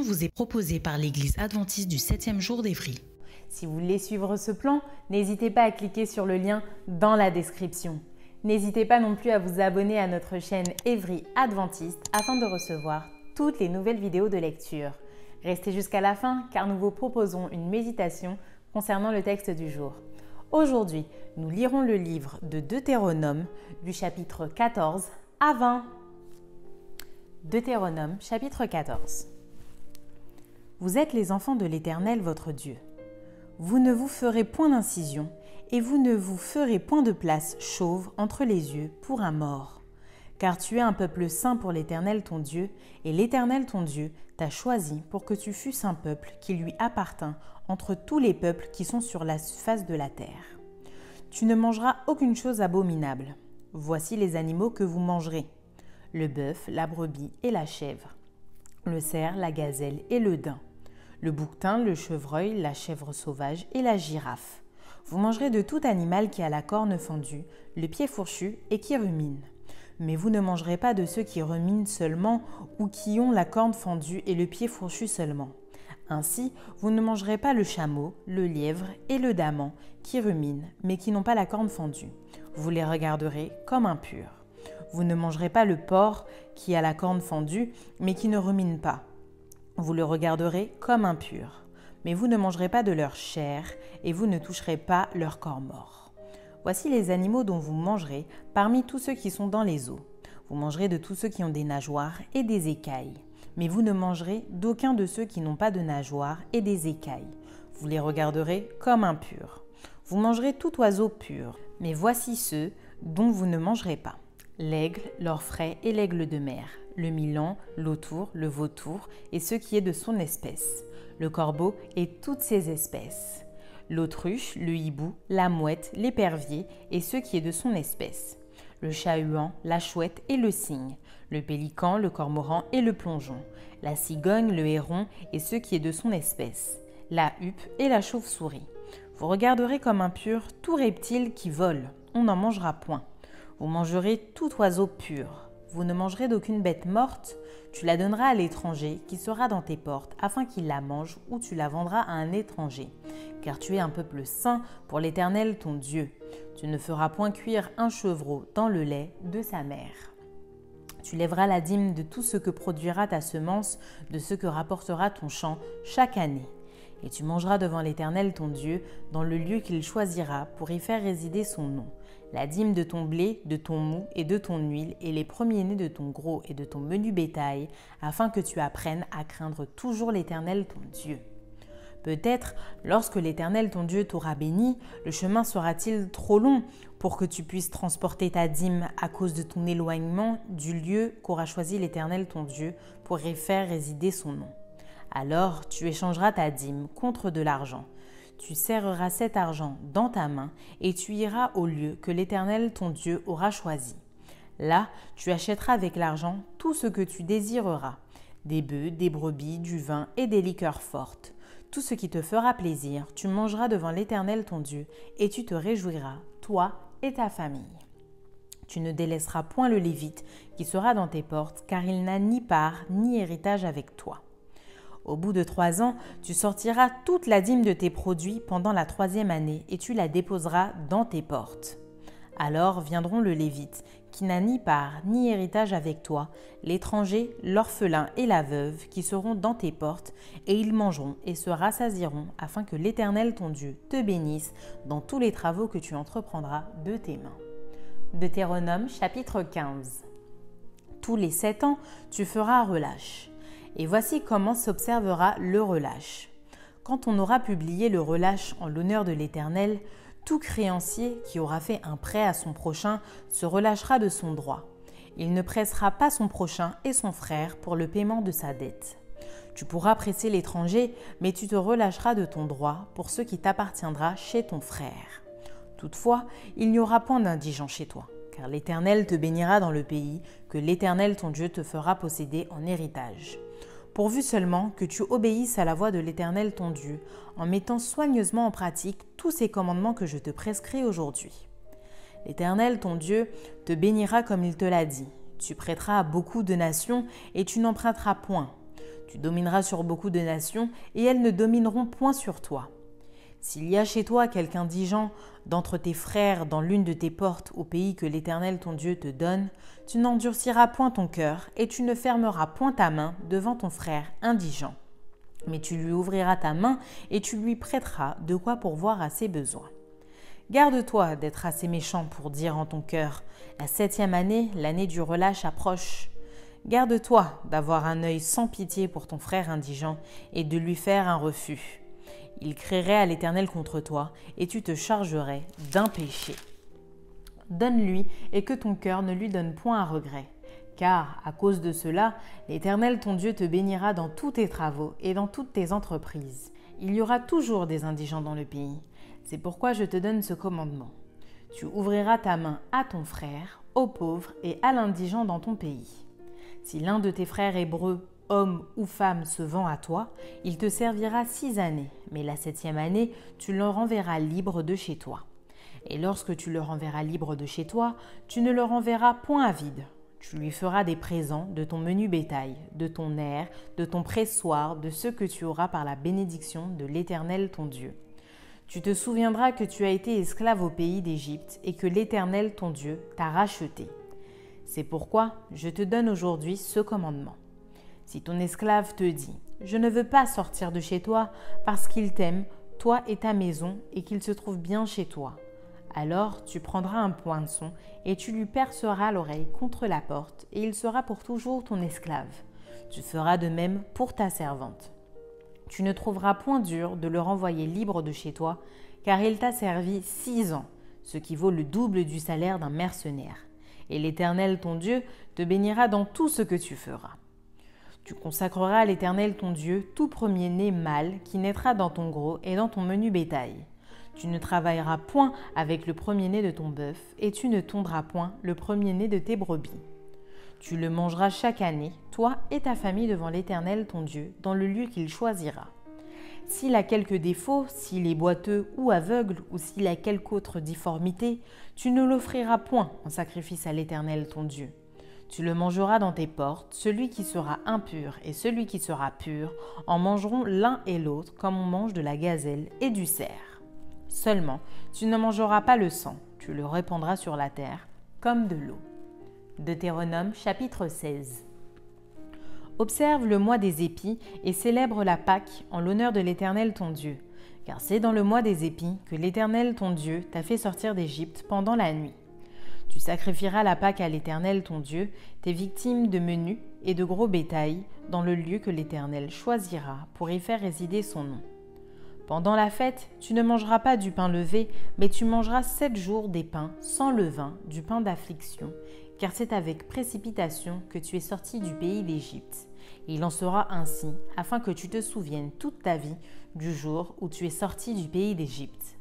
Vous est proposée par l'Église adventiste du 7e jour d'Évry. Si vous voulez suivre ce plan, n'hésitez pas à cliquer sur le lien dans la description. N'hésitez pas non plus à vous abonner à notre chaîne Évry Adventiste afin de recevoir toutes les nouvelles vidéos de lecture. Restez jusqu'à la fin car nous vous proposons une méditation concernant le texte du jour. Aujourd'hui, nous lirons le livre de Deutéronome du chapitre 14 à 20. Deutéronome chapitre 14. Vous êtes les enfants de l'Éternel votre Dieu. Vous ne vous ferez point d'incision, et vous ne vous ferez point de place chauve entre les yeux pour un mort. Car tu es un peuple saint pour l'Éternel ton Dieu, et l'Éternel ton Dieu t'a choisi pour que tu fusses un peuple qui lui appartint entre tous les peuples qui sont sur la face de la terre. Tu ne mangeras aucune chose abominable. Voici les animaux que vous mangerez le bœuf, la brebis et la chèvre, le cerf, la gazelle et le daim, le bouquetin, le chevreuil, la chèvre sauvage et la girafe. Vous mangerez de tout animal qui a la corne fendue, le pied fourchu et qui rumine. Mais vous ne mangerez pas de ceux qui ruminent seulement ou qui ont la corne fendue et le pied fourchu seulement. Ainsi, vous ne mangerez pas le chameau, le lièvre et le daman qui ruminent, mais qui n'ont pas la corne fendue. Vous les regarderez comme impurs. Vous ne mangerez pas le porc qui a la corne fendue, mais qui ne rumine pas. Vous le regarderez comme impur. Mais vous ne mangerez pas de leur chair, et vous ne toucherez pas leur corps mort. Voici les animaux dont vous mangerez parmi tous ceux qui sont dans les eaux. Vous mangerez de tous ceux qui ont des nageoires et des écailles. Mais vous ne mangerez d'aucun de ceux qui n'ont pas de nageoires et des écailles. Vous les regarderez comme impurs. Vous mangerez tout oiseau pur. Mais voici ceux dont vous ne mangerez pas l'aigle, l'orfraie et l'aigle de mer, le milan, l'autour, le vautour et ce qui est de son espèce, le corbeau et toutes ses espèces, l'autruche, le hibou, la mouette, l'épervier et ce qui est de son espèce, le chat-huant, la chouette et le cygne, le pélican, le cormoran et le plongeon, la cigogne, le héron et ce qui est de son espèce, la huppe et la chauve-souris. Vous regarderez comme impur tout reptile qui vole, on n'en mangera point. Vous mangerez tout oiseau pur. Vous ne mangerez d'aucune bête morte. Tu la donneras à l'étranger qui sera dans tes portes, afin qu'il la mange, ou tu la vendras à un étranger. Car tu es un peuple saint pour l'Éternel ton Dieu. Tu ne feras point cuire un chevreau dans le lait de sa mère. Tu lèveras la dîme de tout ce que produira ta semence, de ce que rapportera ton champ chaque année. Et tu mangeras devant l'Éternel ton Dieu, dans le lieu qu'il choisira pour y faire résider son nom la dîme de ton blé, de ton mou et de ton huile, et les premiers-nés de ton gros et de ton menu bétail, afin que tu apprennes à craindre toujours l'Éternel ton Dieu. Peut-être, lorsque l'Éternel ton Dieu t'aura béni, le chemin sera-t-il trop long pour que tu puisses transporter ta dîme à cause de ton éloignement du lieu qu'aura choisi l'Éternel ton Dieu pour y faire résider son nom. Alors tu échangeras ta dîme contre de l'argent tu serreras cet argent dans ta main et tu iras au lieu que l'Éternel ton Dieu aura choisi. Là, tu achèteras avec l'argent tout ce que tu désireras, des bœufs, des brebis, du vin et des liqueurs fortes. Tout ce qui te fera plaisir, tu mangeras devant l'Éternel ton Dieu, et tu te réjouiras, toi et ta famille. Tu ne délaisseras point le Lévite qui sera dans tes portes, car il n'a ni part ni héritage avec toi. Au bout de trois ans, tu sortiras toute la dîme de tes produits pendant la troisième année et tu la déposeras dans tes portes. Alors viendront le Lévite, qui n'a ni part ni héritage avec toi, l'étranger, l'orphelin et la veuve, qui seront dans tes portes, et ils mangeront et se rassasieront, afin que l'Éternel ton Dieu te bénisse dans tous les travaux que tu entreprendras de tes mains. Deutéronome chapitre 15 Tous les sept ans, tu feras relâche. Et voici comment s'observera le relâche. Quand on aura publié le relâche en l'honneur de l'Éternel, tout créancier qui aura fait un prêt à son prochain se relâchera de son droit. Il ne pressera pas son prochain et son frère pour le paiement de sa dette. Tu pourras presser l'étranger, mais tu te relâcheras de ton droit pour ce qui t'appartiendra chez ton frère. Toutefois, il n'y aura point d'indigent chez toi, car l'Éternel te bénira dans le pays que l'Éternel ton Dieu te fera posséder en héritage. Pourvu seulement que tu obéisses à la voix de l'Éternel ton Dieu, en mettant soigneusement en pratique tous ces commandements que je te prescris aujourd'hui. L'Éternel ton Dieu te bénira comme il te l'a dit. Tu prêteras à beaucoup de nations et tu n'emprunteras point tu domineras sur beaucoup de nations, et elles ne domineront point sur toi. S'il y a chez toi quelqu'un indigent d'entre tes frères dans l'une de tes portes au pays que l'Éternel ton Dieu te donne, tu n'endurciras point ton cœur, et tu ne fermeras point ta main devant ton frère indigent. Mais tu lui ouvriras ta main, et tu lui prêteras de quoi pourvoir à ses besoins. Garde-toi d'être assez méchant pour dire en ton cœur La septième année, l'année du relâche approche. Garde-toi d'avoir un œil sans pitié pour ton frère indigent et de lui faire un refus. Il créerait à l'Éternel contre toi, et tu te chargerais d'un péché. Donne-lui, et que ton cœur ne lui donne point un regret. Car, à cause de cela, l'Éternel ton Dieu te bénira dans tous tes travaux et dans toutes tes entreprises. Il y aura toujours des indigents dans le pays. C'est pourquoi je te donne ce commandement. Tu ouvriras ta main à ton frère, aux pauvres et à l'indigent dans ton pays. Si l'un de tes frères hébreux, homme ou femme, se vend à toi, il te servira six années, mais la septième année, tu le renverras libre de chez toi. Et lorsque tu le renverras libre de chez toi, tu ne le renverras point à vide. Tu lui feras des présents de ton menu bétail, de ton air, de ton pressoir, de ce que tu auras par la bénédiction de l'Éternel ton Dieu. Tu te souviendras que tu as été esclave au pays d'Égypte et que l'Éternel ton Dieu t'a racheté. C'est pourquoi je te donne aujourd'hui ce commandement. Si ton esclave te dit, je ne veux pas sortir de chez toi parce qu'il t'aime, toi et ta maison, et qu'il se trouve bien chez toi, alors tu prendras un poinçon et tu lui perceras l'oreille contre la porte, et il sera pour toujours ton esclave. Tu feras de même pour ta servante. Tu ne trouveras point dur de le renvoyer libre de chez toi, car il t'a servi six ans, ce qui vaut le double du salaire d'un mercenaire et l'Éternel ton Dieu te bénira dans tout ce que tu feras. Tu consacreras à l'Éternel ton Dieu tout premier-né mâle qui naîtra dans ton gros et dans ton menu bétail. Tu ne travailleras point avec le premier-né de ton bœuf, et tu ne tondras point le premier-né de tes brebis. Tu le mangeras chaque année, toi et ta famille devant l'Éternel ton Dieu, dans le lieu qu'il choisira. S'il a quelque défaut, s'il est boiteux ou aveugle, ou s'il a quelque autre difformité, tu ne l'offriras point en sacrifice à l'Éternel ton Dieu. Tu le mangeras dans tes portes, celui qui sera impur et celui qui sera pur en mangeront l'un et l'autre comme on mange de la gazelle et du cerf. Seulement, tu ne mangeras pas le sang, tu le répandras sur la terre comme de l'eau. Deutéronome chapitre 16 Observe le mois des épis et célèbre la Pâque en l'honneur de l'Éternel ton Dieu, car c'est dans le mois des épis que l'Éternel ton Dieu t'a fait sortir d'Égypte pendant la nuit. Tu sacrifieras la Pâque à l'Éternel ton Dieu, tes victimes de menu et de gros bétail, dans le lieu que l'Éternel choisira pour y faire résider son nom. Pendant la fête, tu ne mangeras pas du pain levé, mais tu mangeras sept jours des pains sans levain, du pain d'affliction, car c'est avec précipitation que tu es sorti du pays d'Égypte. Il en sera ainsi, afin que tu te souviennes toute ta vie du jour où tu es sorti du pays d'Égypte.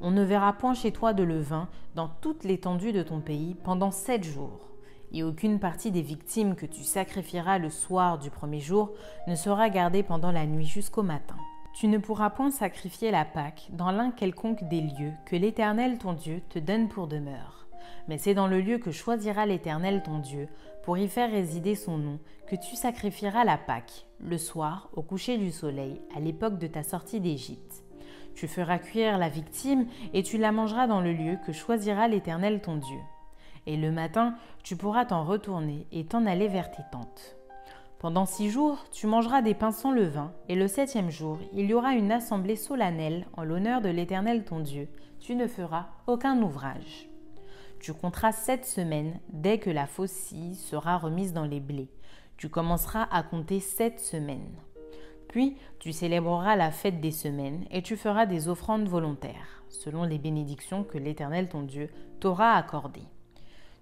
On ne verra point chez toi de levain dans toute l'étendue de ton pays pendant sept jours, et aucune partie des victimes que tu sacrifieras le soir du premier jour ne sera gardée pendant la nuit jusqu'au matin. Tu ne pourras point sacrifier la Pâque dans l'un quelconque des lieux que l'Éternel ton Dieu te donne pour demeure mais c'est dans le lieu que choisira l'Éternel ton Dieu, pour y faire résider son nom, que tu sacrifieras la Pâque, le soir, au coucher du soleil, à l'époque de ta sortie d'Égypte. Tu feras cuire la victime, et tu la mangeras dans le lieu que choisira l'Éternel ton Dieu. Et le matin, tu pourras t'en retourner et t'en aller vers tes tentes. Pendant six jours, tu mangeras des pains sans levain, et le septième jour, il y aura une assemblée solennelle en l'honneur de l'Éternel ton Dieu. Tu ne feras aucun ouvrage. Tu compteras sept semaines dès que la faucille sera remise dans les blés. Tu commenceras à compter sept semaines. Puis tu célébreras la fête des semaines et tu feras des offrandes volontaires, selon les bénédictions que l'Éternel ton Dieu t'aura accordées.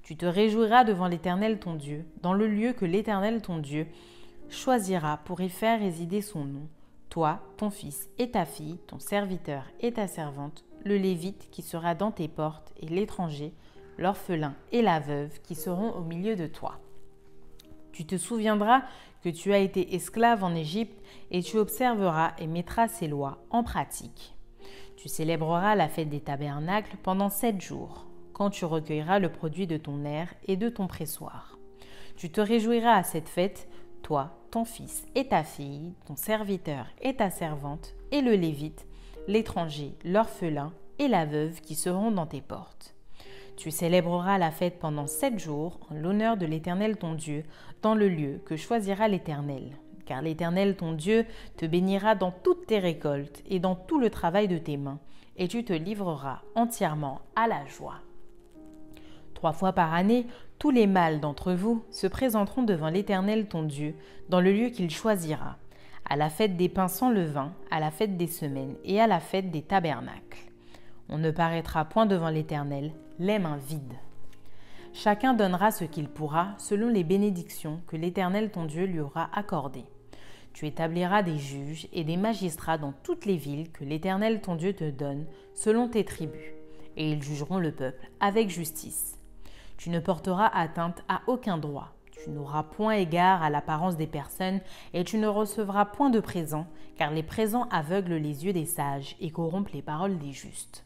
Tu te réjouiras devant l'Éternel ton Dieu, dans le lieu que l'Éternel ton Dieu choisira pour y faire résider son nom, toi, ton fils et ta fille, ton serviteur et ta servante, le Lévite qui sera dans tes portes et l'étranger, l'orphelin et la veuve qui seront au milieu de toi. Tu te souviendras que tu as été esclave en Égypte et tu observeras et mettras ces lois en pratique. Tu célébreras la fête des tabernacles pendant sept jours, quand tu recueilleras le produit de ton air et de ton pressoir. Tu te réjouiras à cette fête, toi, ton fils et ta fille, ton serviteur et ta servante, et le Lévite, l'étranger, l'orphelin et la veuve qui seront dans tes portes. Tu célébreras la fête pendant sept jours en l'honneur de l'Éternel ton Dieu, dans le lieu que choisira l'Éternel. Car l'Éternel ton Dieu te bénira dans toutes tes récoltes et dans tout le travail de tes mains, et tu te livreras entièrement à la joie. Trois fois par année, tous les mâles d'entre vous se présenteront devant l'Éternel ton Dieu, dans le lieu qu'il choisira, à la fête des pains sans levain, à la fête des semaines et à la fête des tabernacles. On ne paraîtra point devant l'Éternel les mains vides. Chacun donnera ce qu'il pourra selon les bénédictions que l'Éternel ton Dieu lui aura accordées. Tu établiras des juges et des magistrats dans toutes les villes que l'Éternel ton Dieu te donne selon tes tribus, et ils jugeront le peuple avec justice. Tu ne porteras atteinte à aucun droit, tu n'auras point égard à l'apparence des personnes, et tu ne recevras point de présents, car les présents aveuglent les yeux des sages et corrompent les paroles des justes.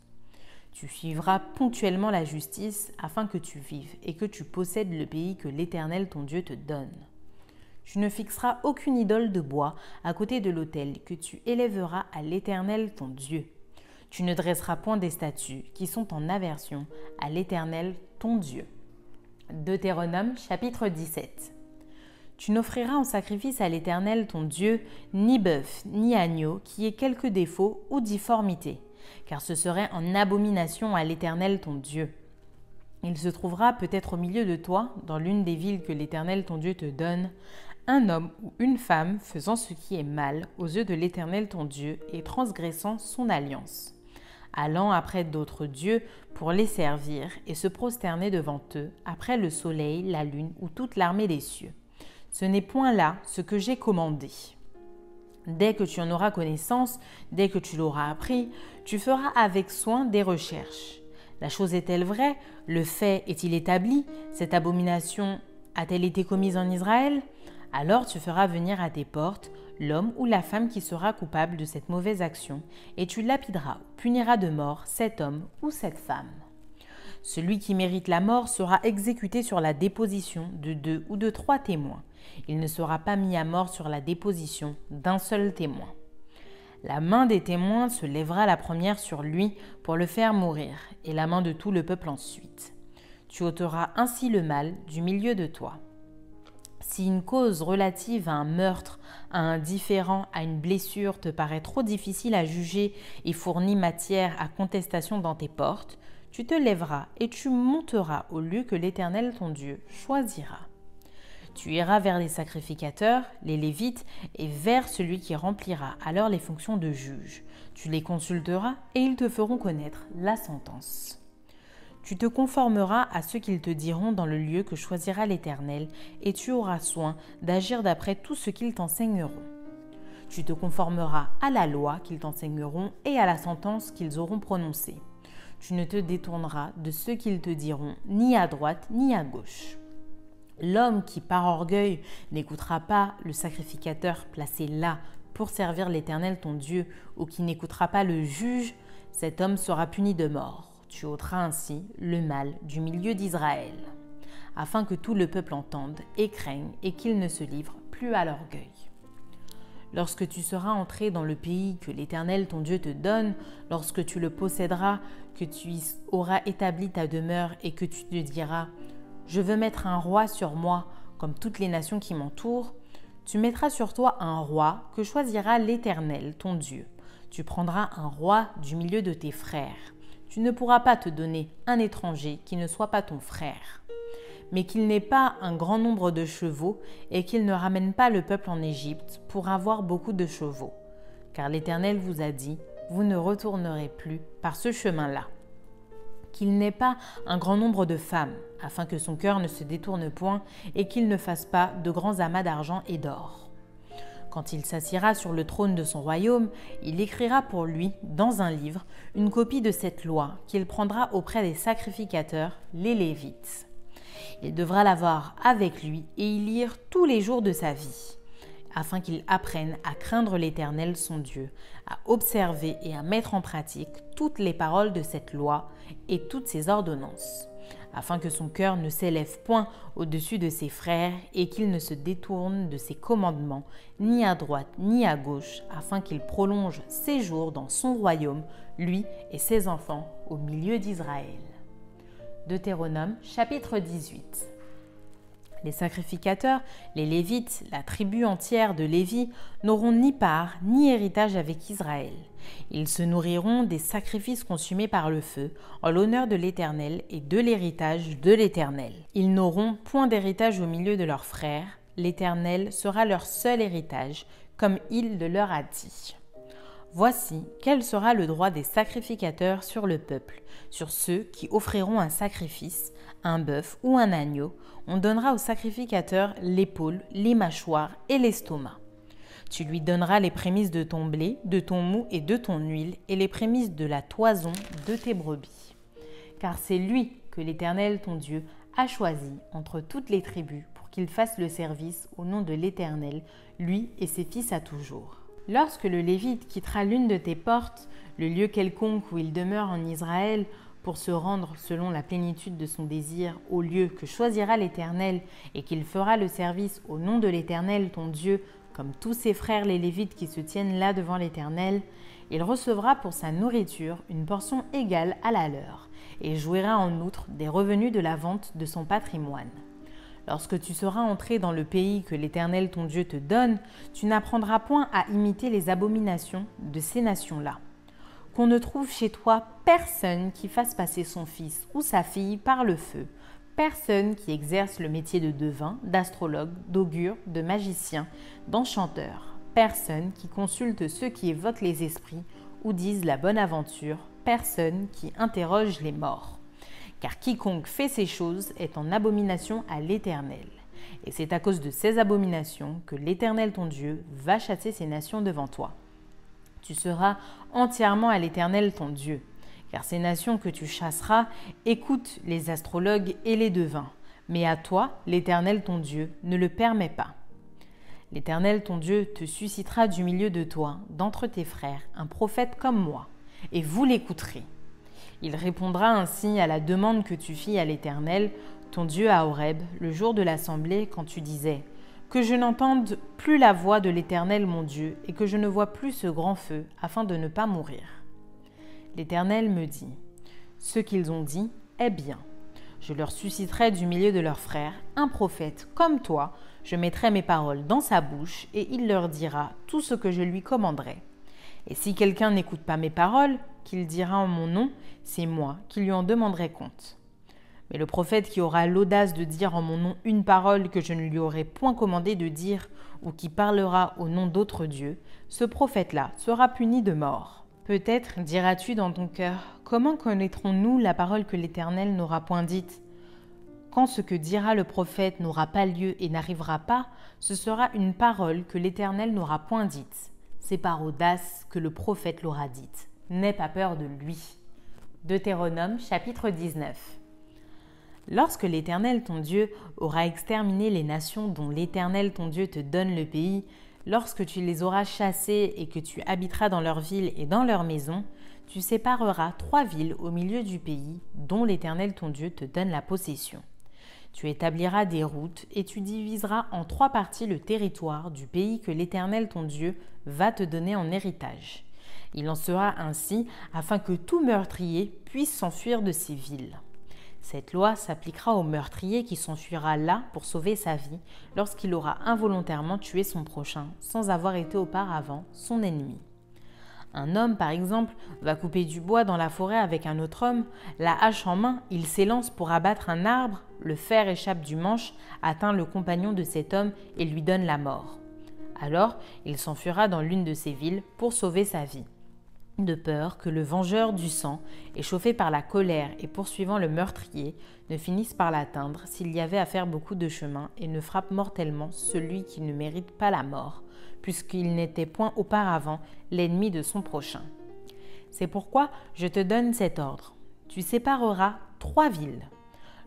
Tu suivras ponctuellement la justice afin que tu vives et que tu possèdes le pays que l'Éternel ton Dieu te donne. Tu ne fixeras aucune idole de bois à côté de l'autel que tu élèveras à l'Éternel ton Dieu. Tu ne dresseras point des statues qui sont en aversion à l'Éternel ton Dieu. Deutéronome chapitre 17 Tu n'offriras en sacrifice à l'Éternel ton Dieu ni bœuf ni agneau qui ait quelque défaut ou difformité car ce serait en abomination à l'Éternel ton Dieu. Il se trouvera peut-être au milieu de toi, dans l'une des villes que l'Éternel ton Dieu te donne, un homme ou une femme faisant ce qui est mal aux yeux de l'Éternel ton Dieu et transgressant son alliance, allant après d'autres dieux pour les servir et se prosterner devant eux après le soleil, la lune ou toute l'armée des cieux. Ce n'est point là ce que j'ai commandé. Dès que tu en auras connaissance, dès que tu l'auras appris, tu feras avec soin des recherches. La chose est-elle vraie? Le fait est-il établi? Cette abomination a-t-elle été commise en Israël? Alors tu feras venir à tes portes l'homme ou la femme qui sera coupable de cette mauvaise action, et tu lapideras, puniras de mort cet homme ou cette femme. Celui qui mérite la mort sera exécuté sur la déposition de deux ou de trois témoins. Il ne sera pas mis à mort sur la déposition d'un seul témoin. La main des témoins se lèvera la première sur lui pour le faire mourir, et la main de tout le peuple ensuite. Tu ôteras ainsi le mal du milieu de toi. Si une cause relative à un meurtre, à un différent, à une blessure te paraît trop difficile à juger et fournit matière à contestation dans tes portes, tu te lèveras et tu monteras au lieu que l'Éternel ton Dieu choisira. Tu iras vers les sacrificateurs, les Lévites, et vers celui qui remplira alors les fonctions de juge. Tu les consulteras et ils te feront connaître la sentence. Tu te conformeras à ce qu'ils te diront dans le lieu que choisira l'Éternel, et tu auras soin d'agir d'après tout ce qu'ils t'enseigneront. Tu te conformeras à la loi qu'ils t'enseigneront et à la sentence qu'ils auront prononcée tu ne te détourneras de ce qu'ils te diront, ni à droite ni à gauche. L'homme qui par orgueil n'écoutera pas le sacrificateur placé là pour servir l'Éternel ton Dieu, ou qui n'écoutera pas le juge, cet homme sera puni de mort. Tu ôteras ainsi le mal du milieu d'Israël, afin que tout le peuple entende et craigne et qu'il ne se livre plus à l'orgueil. Lorsque tu seras entré dans le pays que l'Éternel ton Dieu te donne, lorsque tu le posséderas, que tu y auras établi ta demeure et que tu te diras Je veux mettre un roi sur moi, comme toutes les nations qui m'entourent, tu mettras sur toi un roi que choisira l'Éternel ton Dieu. Tu prendras un roi du milieu de tes frères. Tu ne pourras pas te donner un étranger qui ne soit pas ton frère, mais qu'il n'ait pas un grand nombre de chevaux et qu'il ne ramène pas le peuple en Égypte pour avoir beaucoup de chevaux. Car l'Éternel vous a dit, vous ne retournerez plus par ce chemin-là. Qu'il n'ait pas un grand nombre de femmes, afin que son cœur ne se détourne point et qu'il ne fasse pas de grands amas d'argent et d'or. Quand il s'assiera sur le trône de son royaume, il écrira pour lui, dans un livre, une copie de cette loi qu'il prendra auprès des sacrificateurs, les Lévites. Il devra l'avoir avec lui et y lire tous les jours de sa vie afin qu'il apprenne à craindre l'Éternel son Dieu, à observer et à mettre en pratique toutes les paroles de cette loi et toutes ses ordonnances, afin que son cœur ne s'élève point au-dessus de ses frères et qu'il ne se détourne de ses commandements, ni à droite ni à gauche, afin qu'il prolonge ses jours dans son royaume, lui et ses enfants, au milieu d'Israël. Deutéronome chapitre 18 les sacrificateurs, les Lévites, la tribu entière de Lévi, n'auront ni part ni héritage avec Israël. Ils se nourriront des sacrifices consumés par le feu, en l'honneur de l'Éternel et de l'héritage de l'Éternel. Ils n'auront point d'héritage au milieu de leurs frères, l'Éternel sera leur seul héritage, comme il le leur a dit. Voici quel sera le droit des sacrificateurs sur le peuple, sur ceux qui offriront un sacrifice, un bœuf ou un agneau, on donnera au sacrificateur l'épaule, les mâchoires et l'estomac. Tu lui donneras les prémices de ton blé, de ton mou et de ton huile, et les prémices de la toison de tes brebis. Car c'est lui que l'Éternel ton Dieu a choisi entre toutes les tribus pour qu'il fasse le service au nom de l'Éternel, lui et ses fils à toujours. Lorsque le Lévite quittera l'une de tes portes, le lieu quelconque où il demeure en Israël, pour se rendre selon la plénitude de son désir au lieu que choisira l'Éternel et qu'il fera le service au nom de l'Éternel ton Dieu, comme tous ses frères les Lévites qui se tiennent là devant l'Éternel, il recevra pour sa nourriture une portion égale à la leur, et jouira en outre des revenus de la vente de son patrimoine. Lorsque tu seras entré dans le pays que l'Éternel ton Dieu te donne, tu n'apprendras point à imiter les abominations de ces nations-là qu'on ne trouve chez toi personne qui fasse passer son fils ou sa fille par le feu, personne qui exerce le métier de devin, d'astrologue, d'augure, de magicien, d'enchanteur, personne qui consulte ceux qui évoquent les esprits ou disent la bonne aventure, personne qui interroge les morts. Car quiconque fait ces choses est en abomination à l'Éternel. Et c'est à cause de ces abominations que l'Éternel ton Dieu va chasser ces nations devant toi. Tu seras entièrement à l'Éternel ton Dieu, car ces nations que tu chasseras écoutent les astrologues et les devins, mais à toi, l'Éternel ton Dieu, ne le permet pas. L'Éternel ton Dieu te suscitera du milieu de toi, d'entre tes frères, un prophète comme moi, et vous l'écouterez. Il répondra ainsi à la demande que tu fis à l'Éternel, ton Dieu à Horeb, le jour de l'assemblée, quand tu disais que je n'entende plus la voix de l'Éternel mon Dieu, et que je ne vois plus ce grand feu, afin de ne pas mourir. L'Éternel me dit, Ce qu'ils ont dit est bien. Je leur susciterai du milieu de leurs frères un prophète comme toi, je mettrai mes paroles dans sa bouche, et il leur dira tout ce que je lui commanderai. Et si quelqu'un n'écoute pas mes paroles, qu'il dira en mon nom, c'est moi qui lui en demanderai compte. Mais le prophète qui aura l'audace de dire en mon nom une parole que je ne lui aurai point commandé de dire, ou qui parlera au nom d'autres dieux, ce prophète-là sera puni de mort. Peut-être diras-tu dans ton cœur, comment connaîtrons-nous la parole que l'Éternel n'aura point dite? Quand ce que dira le prophète n'aura pas lieu et n'arrivera pas, ce sera une parole que l'Éternel n'aura point dite. C'est par audace que le prophète l'aura dite. N'aie pas peur de lui. Deutéronome chapitre 19 Lorsque l'Éternel ton Dieu aura exterminé les nations dont l'Éternel ton Dieu te donne le pays, lorsque tu les auras chassées et que tu habiteras dans leurs villes et dans leurs maisons, tu sépareras trois villes au milieu du pays dont l'Éternel ton Dieu te donne la possession. Tu établiras des routes et tu diviseras en trois parties le territoire du pays que l'Éternel ton Dieu va te donner en héritage. Il en sera ainsi afin que tout meurtrier puisse s'enfuir de ces villes. Cette loi s'appliquera au meurtrier qui s'enfuira là pour sauver sa vie lorsqu'il aura involontairement tué son prochain sans avoir été auparavant son ennemi. Un homme, par exemple, va couper du bois dans la forêt avec un autre homme, la hache en main, il s'élance pour abattre un arbre, le fer échappe du manche, atteint le compagnon de cet homme et lui donne la mort. Alors, il s'enfuira dans l'une de ces villes pour sauver sa vie de peur que le vengeur du sang, échauffé par la colère et poursuivant le meurtrier, ne finisse par l'atteindre s'il y avait à faire beaucoup de chemin et ne frappe mortellement celui qui ne mérite pas la mort, puisqu'il n'était point auparavant l'ennemi de son prochain. C'est pourquoi je te donne cet ordre. Tu sépareras trois villes.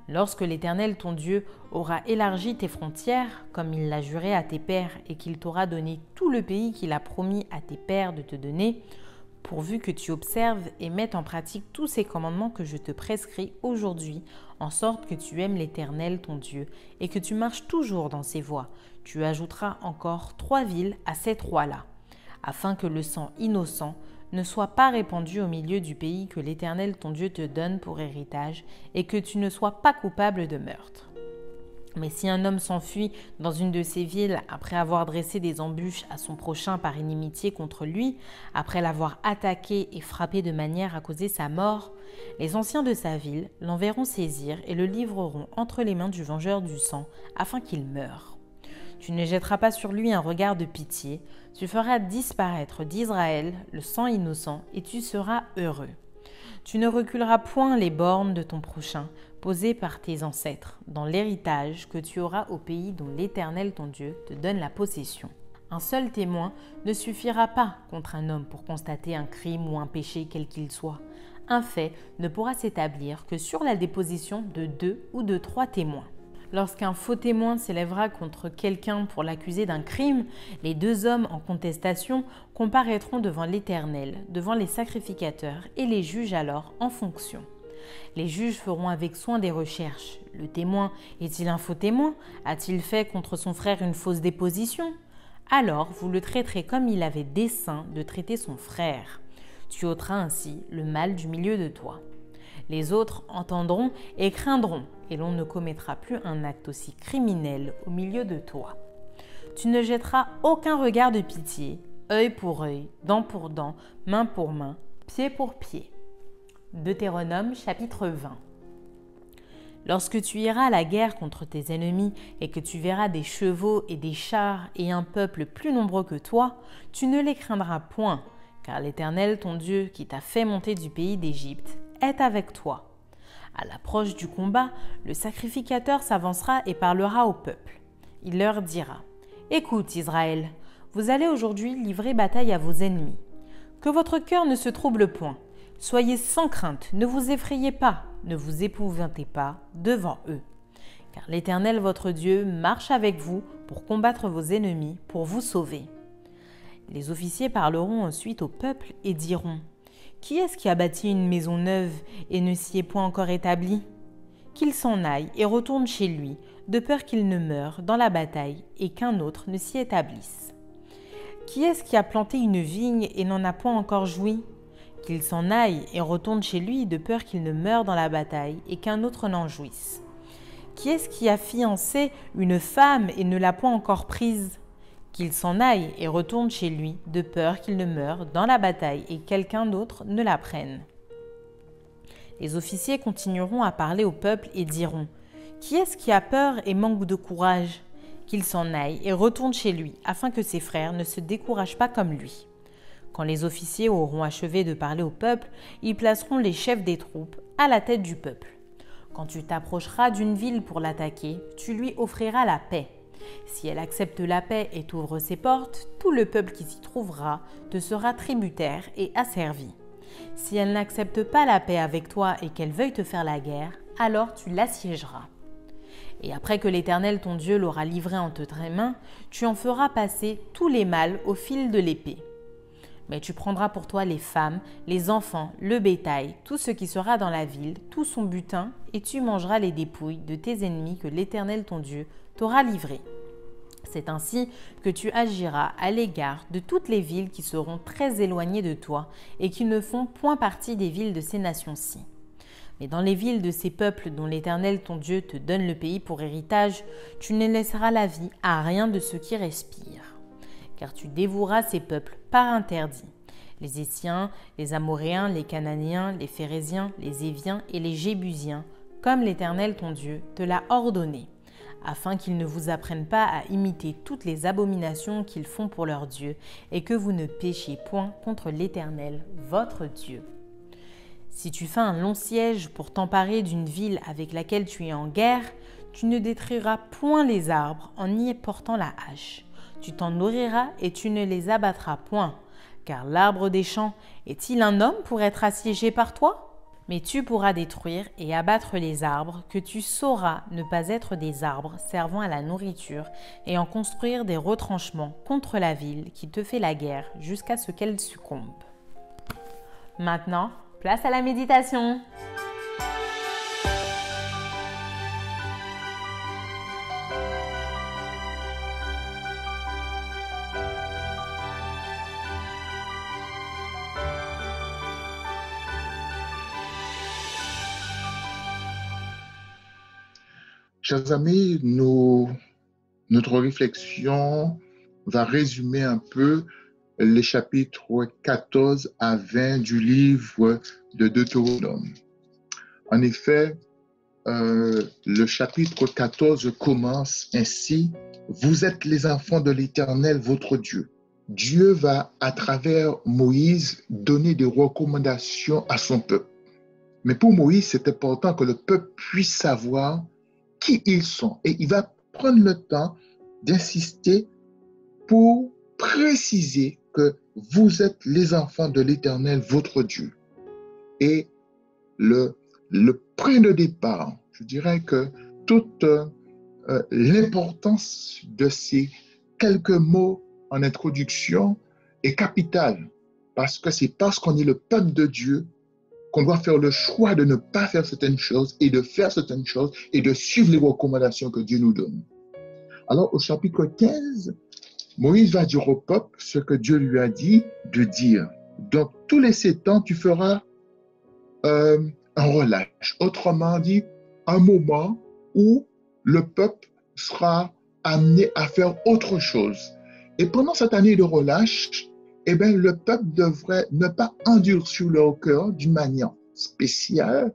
Lorsque l'Éternel ton Dieu aura élargi tes frontières, comme il l'a juré à tes pères, et qu'il t'aura donné tout le pays qu'il a promis à tes pères de te donner, pourvu que tu observes et mettes en pratique tous ces commandements que je te prescris aujourd'hui, en sorte que tu aimes l'Éternel ton Dieu, et que tu marches toujours dans ses voies. Tu ajouteras encore trois villes à ces trois-là, afin que le sang innocent ne soit pas répandu au milieu du pays que l'Éternel ton Dieu te donne pour héritage, et que tu ne sois pas coupable de meurtre. Mais si un homme s'enfuit dans une de ces villes après avoir dressé des embûches à son prochain par inimitié contre lui, après l'avoir attaqué et frappé de manière à causer sa mort, les anciens de sa ville l'enverront saisir et le livreront entre les mains du vengeur du sang afin qu'il meure. Tu ne jetteras pas sur lui un regard de pitié, tu feras disparaître d'Israël le sang innocent et tu seras heureux. Tu ne reculeras point les bornes de ton prochain, posées par tes ancêtres, dans l'héritage que tu auras au pays dont l'Éternel ton Dieu te donne la possession. Un seul témoin ne suffira pas contre un homme pour constater un crime ou un péché quel qu'il soit. Un fait ne pourra s'établir que sur la déposition de deux ou de trois témoins. Lorsqu'un faux témoin s'élèvera contre quelqu'un pour l'accuser d'un crime, les deux hommes en contestation comparaîtront devant l'Éternel, devant les sacrificateurs, et les juges alors en fonction. Les juges feront avec soin des recherches. Le témoin est-il un faux témoin? A-t-il fait contre son frère une fausse déposition? Alors vous le traiterez comme il avait dessein de traiter son frère. Tu ôteras ainsi le mal du milieu de toi. Les autres entendront et craindront, et l'on ne commettra plus un acte aussi criminel au milieu de toi. Tu ne jetteras aucun regard de pitié, œil pour œil, dent pour dent, main pour main, pied pour pied. Deutéronome chapitre 20 Lorsque tu iras à la guerre contre tes ennemis et que tu verras des chevaux et des chars et un peuple plus nombreux que toi, tu ne les craindras point, car l'Éternel ton Dieu qui t'a fait monter du pays d'Égypte est avec toi. À l'approche du combat, le sacrificateur s'avancera et parlera au peuple. Il leur dira Écoute, Israël, vous allez aujourd'hui livrer bataille à vos ennemis. Que votre cœur ne se trouble point. Soyez sans crainte, ne vous effrayez pas, ne vous épouvantez pas devant eux. Car l'Éternel votre Dieu marche avec vous pour combattre vos ennemis, pour vous sauver. Les officiers parleront ensuite au peuple et diront qui est-ce qui a bâti une maison neuve et ne s'y est point encore établi Qu'il s'en aille et retourne chez lui, de peur qu'il ne meure dans la bataille et qu'un autre ne s'y établisse. Qui est-ce qui a planté une vigne et n'en a point encore joui? Qu'il s'en aille et retourne chez lui, de peur qu'il ne meure dans la bataille et qu'un autre n'en jouisse. Qui est-ce qui a fiancé une femme et ne l'a point encore prise? Qu'il s'en aille et retourne chez lui, de peur qu'il ne meure dans la bataille et quelqu'un d'autre ne la prenne. Les officiers continueront à parler au peuple et diront Qui est-ce qui a peur et manque de courage? Qu'il s'en aille et retourne chez lui, afin que ses frères ne se découragent pas comme lui. Quand les officiers auront achevé de parler au peuple, ils placeront les chefs des troupes à la tête du peuple. Quand tu t'approcheras d'une ville pour l'attaquer, tu lui offriras la paix si elle accepte la paix et t'ouvre ses portes, tout le peuple qui s'y trouvera te sera tributaire et asservi. Si elle n'accepte pas la paix avec toi et qu'elle veuille te faire la guerre, alors tu l'assiégeras. Et après que l'Éternel ton Dieu l'aura livré entre tes mains, tu en feras passer tous les mâles au fil de l'épée. Mais tu prendras pour toi les femmes, les enfants, le bétail, tout ce qui sera dans la ville, tout son butin, et tu mangeras les dépouilles de tes ennemis que l'Éternel ton Dieu t'aura livrés. C'est ainsi que tu agiras à l'égard de toutes les villes qui seront très éloignées de toi et qui ne font point partie des villes de ces nations-ci. Mais dans les villes de ces peuples dont l'Éternel ton Dieu te donne le pays pour héritage, tu ne laisseras la vie à rien de ceux qui respirent. Car tu dévoueras ces peuples par interdit. les Essiens, les Amoréens, les Cananéens, les Phérésiens, les Éviens et les Jébusiens, comme l'Éternel ton Dieu te l'a ordonné, afin qu'ils ne vous apprennent pas à imiter toutes les abominations qu'ils font pour leur Dieu, et que vous ne péchiez point contre l'Éternel, votre Dieu. Si tu fais un long siège pour t'emparer d'une ville avec laquelle tu es en guerre, tu ne détruiras point les arbres en y portant la hache. Tu t'en nourriras et tu ne les abattras point. Car l'arbre des champs est-il un homme pour être assiégé par toi? Mais tu pourras détruire et abattre les arbres que tu sauras ne pas être des arbres servant à la nourriture et en construire des retranchements contre la ville qui te fait la guerre jusqu'à ce qu'elle succombe. Maintenant, place à la méditation. Chers amis, notre réflexion va résumer un peu les chapitres 14 à 20 du livre de Deutéronome. En effet, euh, le chapitre 14 commence ainsi, Vous êtes les enfants de l'Éternel, votre Dieu. Dieu va, à travers Moïse, donner des recommandations à son peuple. Mais pour Moïse, c'est important que le peuple puisse savoir qui ils sont. Et il va prendre le temps d'insister pour préciser que vous êtes les enfants de l'Éternel, votre Dieu. Et le, le point de départ, je dirais que toute euh, l'importance de ces quelques mots en introduction est capitale, parce que c'est parce qu'on est le peuple de Dieu qu'on doit faire le choix de ne pas faire certaines choses et de faire certaines choses et de suivre les recommandations que Dieu nous donne. Alors au chapitre 15, Moïse va dire au peuple ce que Dieu lui a dit de dire. Donc tous les sept ans, tu feras euh, un relâche. Autrement dit, un moment où le peuple sera amené à faire autre chose. Et pendant cette année de relâche, eh bien, le peuple devrait ne pas endurcir leur cœur d'une manière spéciale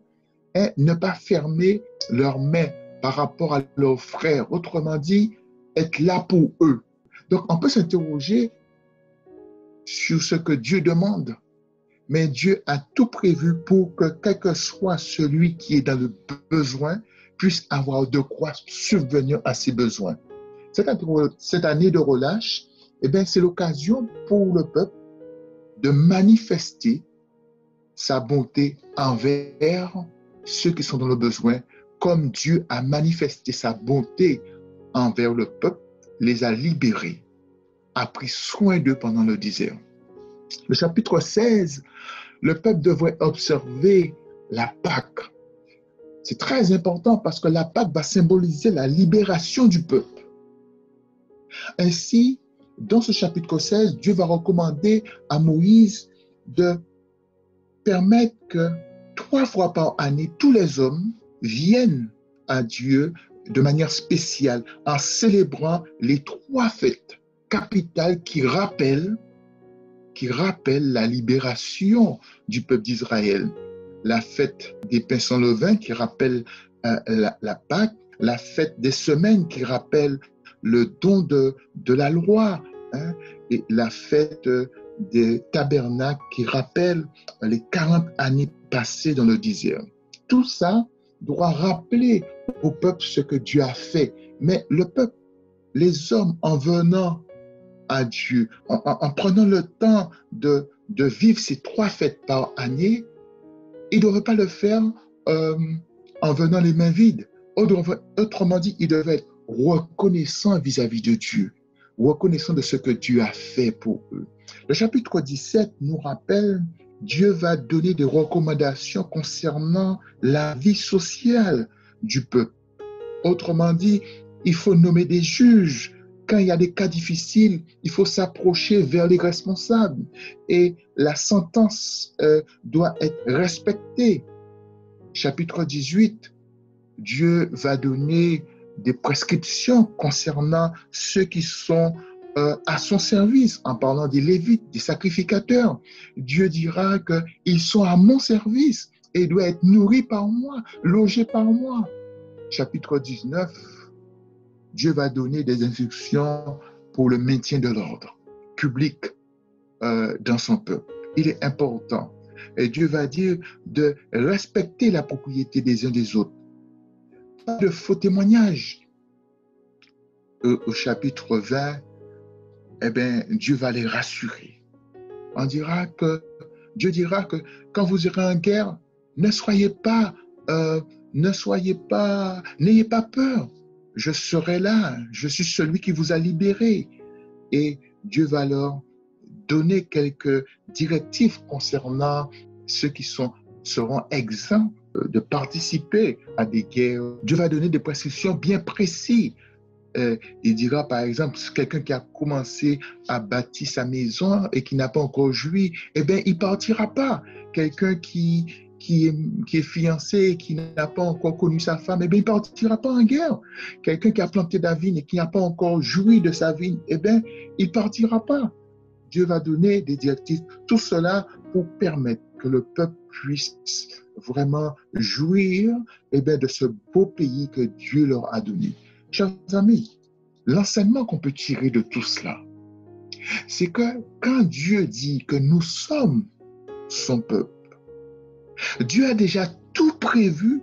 et ne pas fermer leurs mains par rapport à leurs frères. Autrement dit, être là pour eux. Donc, on peut s'interroger sur ce que Dieu demande. Mais Dieu a tout prévu pour que quel que soit celui qui est dans le besoin puisse avoir de quoi subvenir à ses besoins. Cette année de relâche, eh bien, c'est l'occasion pour le peuple de manifester sa bonté envers ceux qui sont dans le besoin, comme Dieu a manifesté sa bonté envers le peuple, les a libérés, a pris soin d'eux pendant le désert. Le chapitre 16, le peuple devrait observer la Pâque. C'est très important parce que la Pâque va symboliser la libération du peuple. Ainsi, dans ce chapitre 16, Dieu va recommander à Moïse de permettre que trois fois par année, tous les hommes viennent à Dieu de manière spéciale en célébrant les trois fêtes capitales qui rappellent, la libération du peuple d'Israël. La fête des pains sans levain qui rappelle euh, la, la Pâque, la fête des semaines qui rappelle le don de, la loi hein, et la fête des tabernacles qui rappelle les 40 années passées dans le désert. Tout ça doit rappeler au peuple ce que Dieu a fait. Mais le peuple, les hommes, en venant à Dieu, en, prenant le temps de, de, vivre ces trois fêtes par année, ils ne devraient pas le faire euh, en venant les mains vides. Autrement dit, ils devaient être reconnaissant vis-à-vis de Dieu, reconnaissant de ce que Dieu a fait pour eux. Le chapitre 17 nous rappelle, Dieu va donner des recommandations concernant la vie sociale du peuple. Autrement dit, il faut nommer des juges. Quand il y a des cas difficiles, il faut s'approcher vers les responsables et la sentence euh, doit être respectée. Chapitre 18, Dieu va donner des prescriptions concernant ceux qui sont euh, à son service, en parlant des Lévites, des sacrificateurs. Dieu dira qu'ils sont à mon service et doivent être nourris par moi, logés par moi. Chapitre 19, Dieu va donner des instructions pour le maintien de l'ordre public euh, dans son peuple. Il est important. Et Dieu va dire de respecter la propriété des uns des autres. De faux témoignages. Au chapitre 20, eh bien, Dieu va les rassurer. On dira que, Dieu dira que quand vous irez en guerre, ne soyez pas, euh, ne soyez pas, n'ayez pas peur. Je serai là. Je suis celui qui vous a libéré. Et Dieu va leur donner quelques directives concernant ceux qui sont, seront exempts de participer à des guerres. Dieu va donner des prescriptions bien précises euh, il dira par exemple, quelqu'un qui a commencé à bâtir sa maison et qui n'a pas encore joui, eh bien, il partira pas. Quelqu'un qui, qui est fiancé et qui n'a pas encore connu sa femme, eh bien, il partira pas en guerre. Quelqu'un qui a planté la vigne et qui n'a pas encore joui de sa vigne, eh bien, il partira pas. Dieu va donner des directives. Tout cela pour permettre que le peuple puisse vraiment jouir eh bien, de ce beau pays que Dieu leur a donné. Chers amis, l'enseignement qu'on peut tirer de tout cela, c'est que quand Dieu dit que nous sommes son peuple, Dieu a déjà tout prévu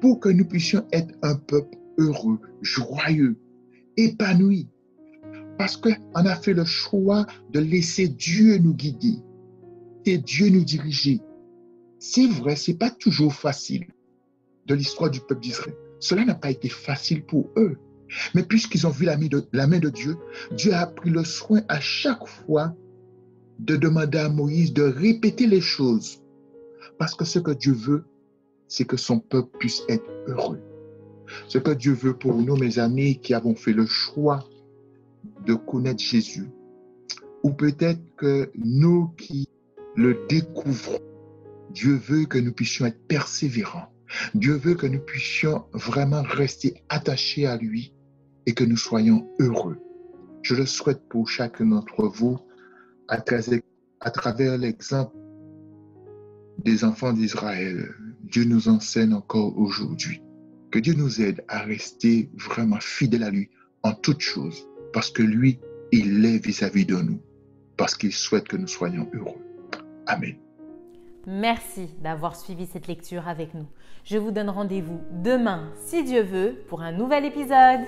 pour que nous puissions être un peuple heureux, joyeux, épanoui. Parce qu'on a fait le choix de laisser Dieu nous guider et Dieu nous diriger. C'est vrai, c'est pas toujours facile de l'histoire du peuple d'Israël. Cela n'a pas été facile pour eux. Mais puisqu'ils ont vu la main, de, la main de Dieu, Dieu a pris le soin à chaque fois de demander à Moïse de répéter les choses. Parce que ce que Dieu veut, c'est que son peuple puisse être heureux. Ce que Dieu veut pour nous, mes amis, qui avons fait le choix de connaître Jésus, ou peut-être que nous qui le découvrons, Dieu veut que nous puissions être persévérants Dieu veut que nous puissions vraiment rester attachés à lui et que nous soyons heureux. Je le souhaite pour chacun d'entre vous à travers, l'exemple des enfants d'Israël. Dieu nous enseigne encore aujourd'hui. Que Dieu nous aide à rester vraiment fidèles à lui en toutes choses, parce que lui, il est vis-à-vis -vis de nous, parce qu'il souhaite que nous soyons heureux. Amen. Merci d'avoir suivi cette lecture avec nous. Je vous donne rendez-vous demain, si Dieu veut, pour un nouvel épisode.